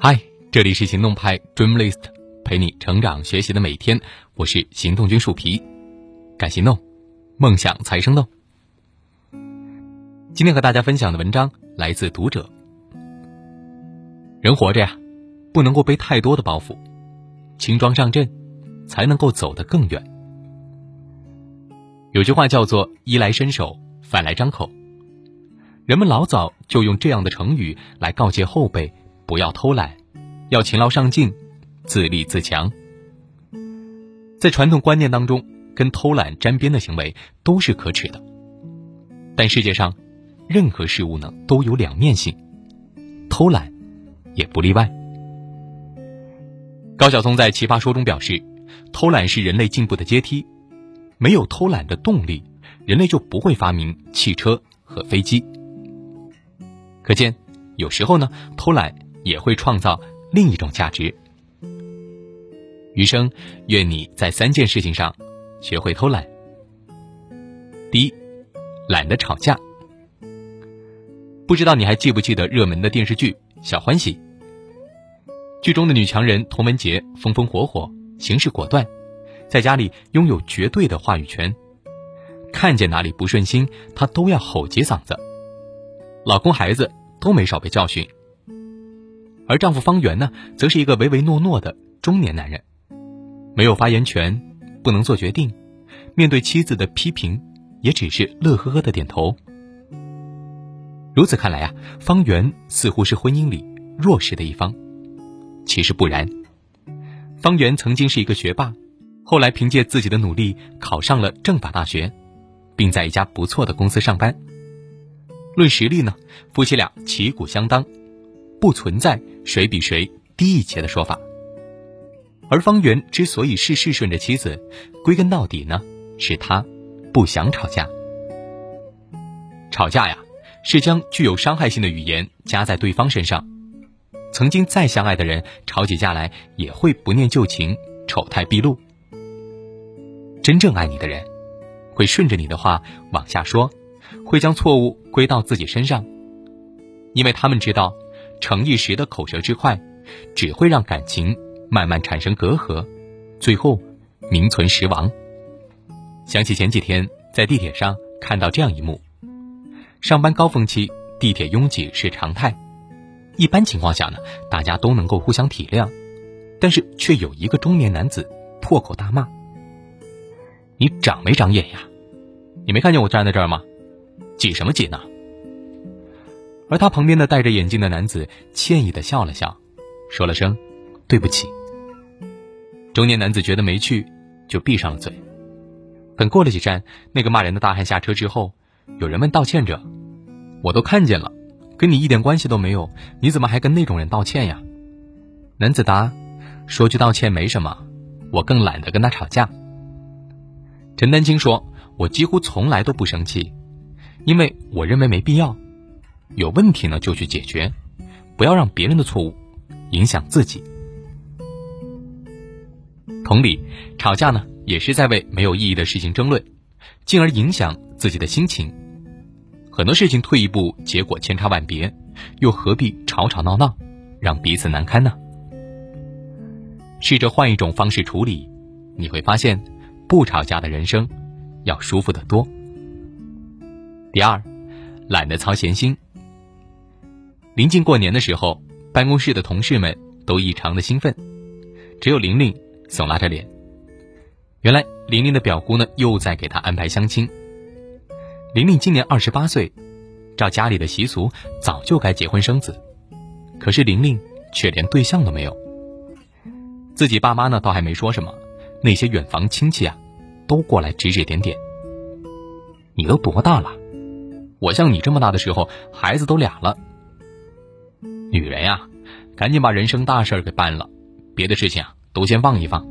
嗨，这里是行动派 Dreamlist，陪你成长学习的每天。我是行动君树皮，敢行动，梦想才生动。今天和大家分享的文章来自读者。人活着呀，不能够背太多的包袱，轻装上阵，才能够走得更远。有句话叫做“衣来伸手，饭来张口”。人们老早就用这样的成语来告诫后辈不要偷懒，要勤劳上进，自立自强。在传统观念当中，跟偷懒沾边的行为都是可耻的。但世界上，任何事物呢都有两面性，偷懒也不例外。高晓松在《奇葩说》中表示，偷懒是人类进步的阶梯，没有偷懒的动力，人类就不会发明汽车和飞机。可见，有时候呢，偷懒也会创造另一种价值。余生，愿你在三件事情上学会偷懒。第一，懒得吵架。不知道你还记不记得热门的电视剧《小欢喜》？剧中的女强人童文洁风风火火，行事果断，在家里拥有绝对的话语权，看见哪里不顺心，她都要吼几嗓子。老公孩子都没少被教训，而丈夫方圆呢，则是一个唯唯诺诺的中年男人，没有发言权，不能做决定，面对妻子的批评，也只是乐呵呵的点头。如此看来啊，方圆似乎是婚姻里弱势的一方，其实不然。方圆曾经是一个学霸，后来凭借自己的努力考上了政法大学，并在一家不错的公司上班。论实力呢，夫妻俩旗鼓相当，不存在谁比谁低一截的说法。而方圆之所以事事顺着妻子，归根到底呢，是他不想吵架。吵架呀，是将具有伤害性的语言加在对方身上。曾经再相爱的人，吵起架来也会不念旧情，丑态毕露。真正爱你的人，会顺着你的话往下说。会将错误归到自己身上，因为他们知道，逞一时的口舌之快，只会让感情慢慢产生隔阂，最后名存实亡。想起前几天在地铁上看到这样一幕：上班高峰期，地铁拥挤是常态，一般情况下呢，大家都能够互相体谅，但是却有一个中年男子破口大骂：“你长没长眼呀？你没看见我站在这儿吗？”挤什么挤呢？而他旁边的戴着眼镜的男子歉意的笑了笑，说了声“对不起”。中年男子觉得没趣，就闭上了嘴。等过了几站，那个骂人的大汉下车之后，有人问道歉着：“我都看见了，跟你一点关系都没有，你怎么还跟那种人道歉呀？”男子答：“说句道歉没什么，我更懒得跟他吵架。”陈丹青说：“我几乎从来都不生气。”因为我认为没必要，有问题呢就去解决，不要让别人的错误影响自己。同理，吵架呢也是在为没有意义的事情争论，进而影响自己的心情。很多事情退一步，结果千差万别，又何必吵吵闹闹，让彼此难堪呢？试着换一种方式处理，你会发现，不吵架的人生要舒服得多。第二，懒得操闲心。临近过年的时候，办公室的同事们都异常的兴奋，只有玲玲耸拉着脸。原来玲玲的表姑呢又在给她安排相亲。玲玲今年二十八岁，照家里的习俗，早就该结婚生子，可是玲玲却连对象都没有。自己爸妈呢倒还没说什么，那些远房亲戚啊，都过来指指点点。你都多大了？我像你这么大的时候，孩子都俩了。女人呀，赶紧把人生大事给办了，别的事情啊都先放一放。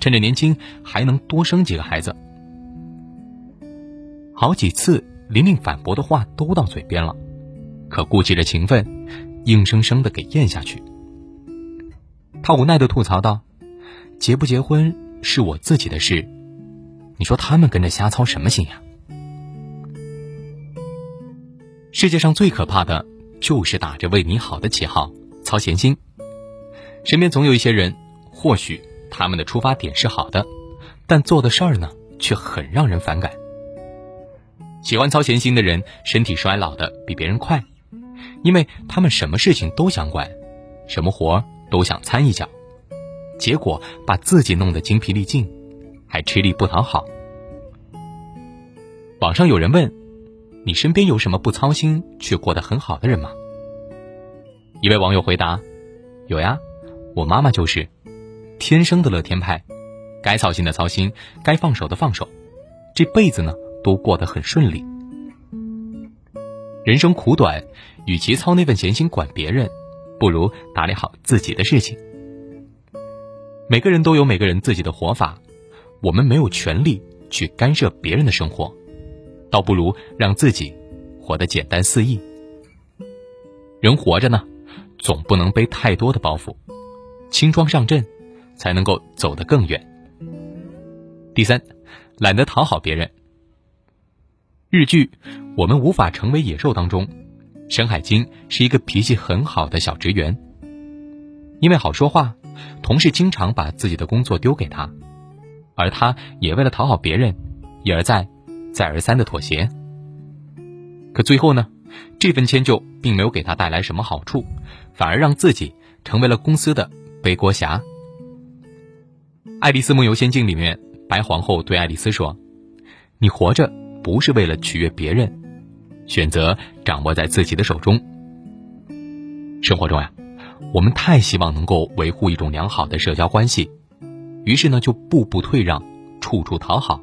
趁着年轻，还能多生几个孩子。好几次，玲玲反驳的话都到嘴边了，可顾忌着情分，硬生生的给咽下去。她无奈的吐槽道：“结不结婚是我自己的事，你说他们跟着瞎操什么心呀？”世界上最可怕的，就是打着为你好的旗号，操闲心。身边总有一些人，或许他们的出发点是好的，但做的事儿呢，却很让人反感。喜欢操闲心的人，身体衰老的比别人快，因为他们什么事情都想管，什么活都想参一脚，结果把自己弄得精疲力尽，还吃力不讨好。网上有人问：“你身边有什么不操心却过得很好的人吗？”一位网友回答：“有呀。”我妈妈就是天生的乐天派，该操心的操心，该放手的放手，这辈子呢都过得很顺利。人生苦短，与其操那份闲心管别人，不如打理好自己的事情。每个人都有每个人自己的活法，我们没有权利去干涉别人的生活，倒不如让自己活得简单肆意。人活着呢，总不能背太多的包袱。轻装上阵，才能够走得更远。第三，懒得讨好别人。日剧《我们无法成为野兽》当中，深海晶是一个脾气很好的小职员。因为好说话，同事经常把自己的工作丢给他，而他也为了讨好别人，一而再、再而三的妥协。可最后呢，这份迁就并没有给他带来什么好处，反而让自己成为了公司的。背锅侠，《爱丽丝梦游仙境》里面，白皇后对爱丽丝说：“你活着不是为了取悦别人，选择掌握在自己的手中。”生活中呀，我们太希望能够维护一种良好的社交关系，于是呢就步步退让，处处讨好。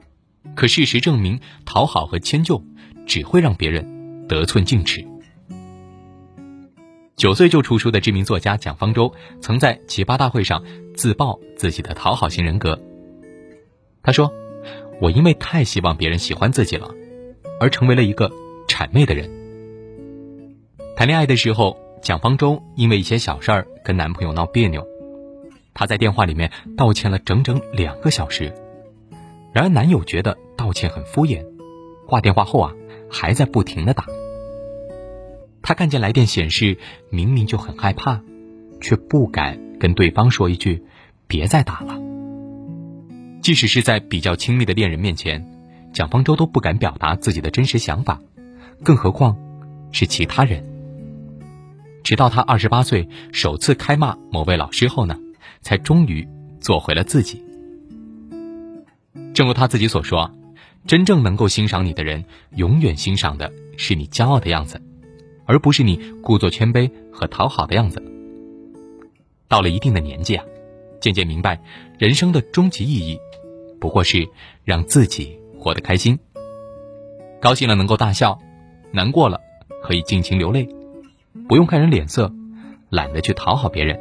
可事实证明，讨好和迁就只会让别人得寸进尺。九岁就出书的知名作家蒋方舟，曾在奇葩大会上自曝自己的讨好型人格。他说：“我因为太希望别人喜欢自己了，而成为了一个谄媚的人。”谈恋爱的时候，蒋方舟因为一些小事儿跟男朋友闹别扭，她在电话里面道歉了整整两个小时。然而男友觉得道歉很敷衍，挂电话后啊，还在不停的打。他看见来电显示，明明就很害怕，却不敢跟对方说一句“别再打了”。即使是在比较亲密的恋人面前，蒋方舟都不敢表达自己的真实想法，更何况是其他人。直到他二十八岁首次开骂某位老师后呢，才终于做回了自己。正如他自己所说：“真正能够欣赏你的人，永远欣赏的是你骄傲的样子。”而不是你故作谦卑和讨好的样子。到了一定的年纪啊，渐渐明白，人生的终极意义，不过是让自己活得开心。高兴了能够大笑，难过了可以尽情流泪，不用看人脸色，懒得去讨好别人。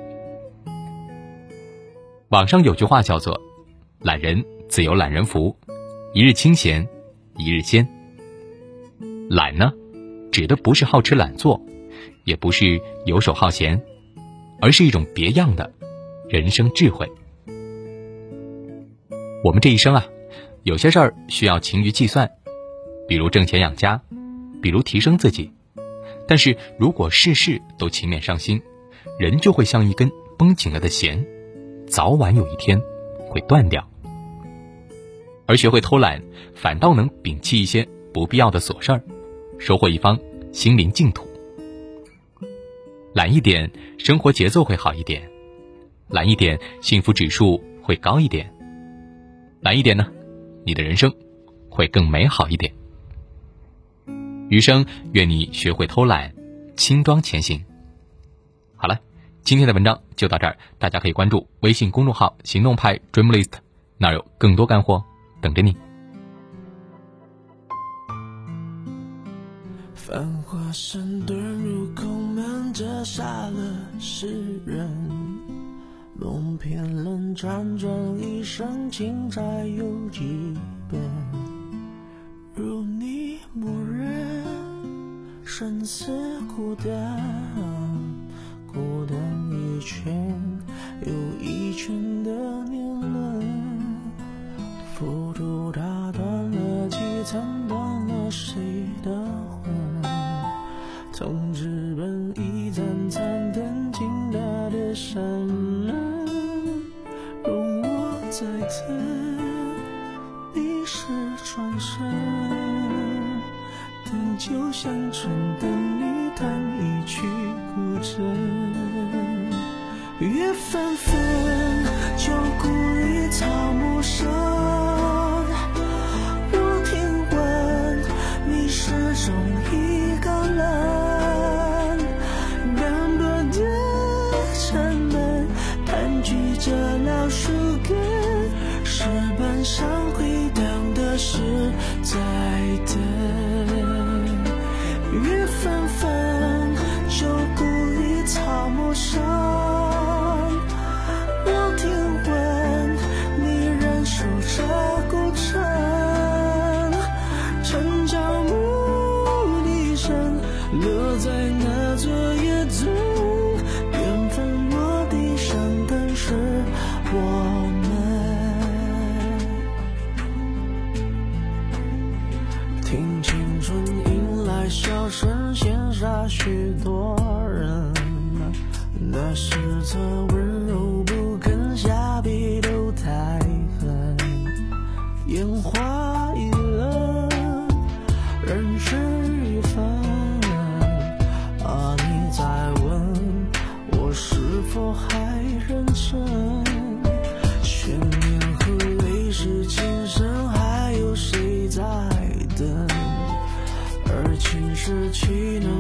网上有句话叫做：“懒人自有懒人福，一日清闲，一日闲。”懒呢？指的不是好吃懒做，也不是游手好闲，而是一种别样的人生智慧。我们这一生啊，有些事儿需要勤于计算，比如挣钱养家，比如提升自己。但是如果事事都勤勉上心，人就会像一根绷紧了的弦，早晚有一天会断掉。而学会偷懒，反倒能摒弃一些不必要的琐事儿。收获一方心灵净土。懒一点，生活节奏会好一点；懒一点，幸福指数会高一点；懒一点呢，你的人生会更美好一点。余生，愿你学会偷懒，轻装前行。好了，今天的文章就到这儿，大家可以关注微信公众号“行动派 Dreamlist”，那儿有更多干货等着你。繁华山遁入空门，折煞了世人。梦偏冷，辗转一生，情债有几本？如你默认，生死孤单，孤单一圈雨纷纷旧故里草木深神仙杀许多人，那是他温柔不肯下笔都太狠，烟花易冷，人事已分。啊，你在问我是否还？You know.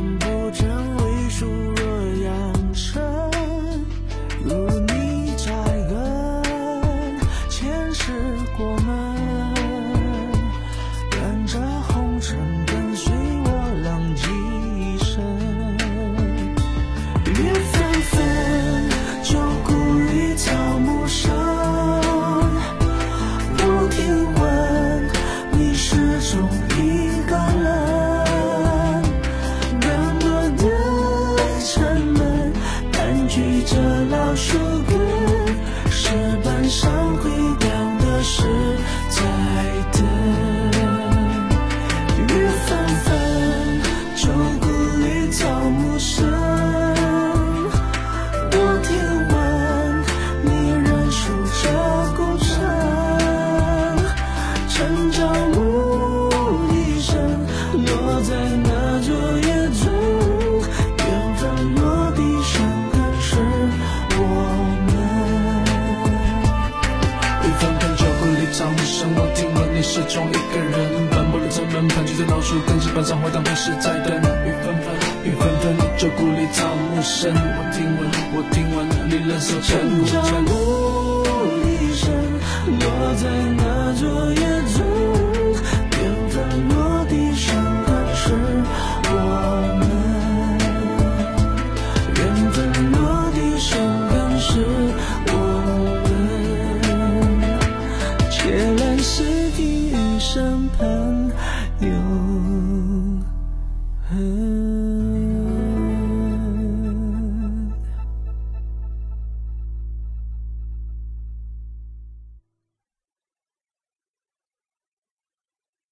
你始终一个人斑驳的城门盘踞着老树根石板上回荡的是再等雨纷纷雨纷纷旧故里草木深。我听闻我听闻你仍守着孤城城郊牧声落在那座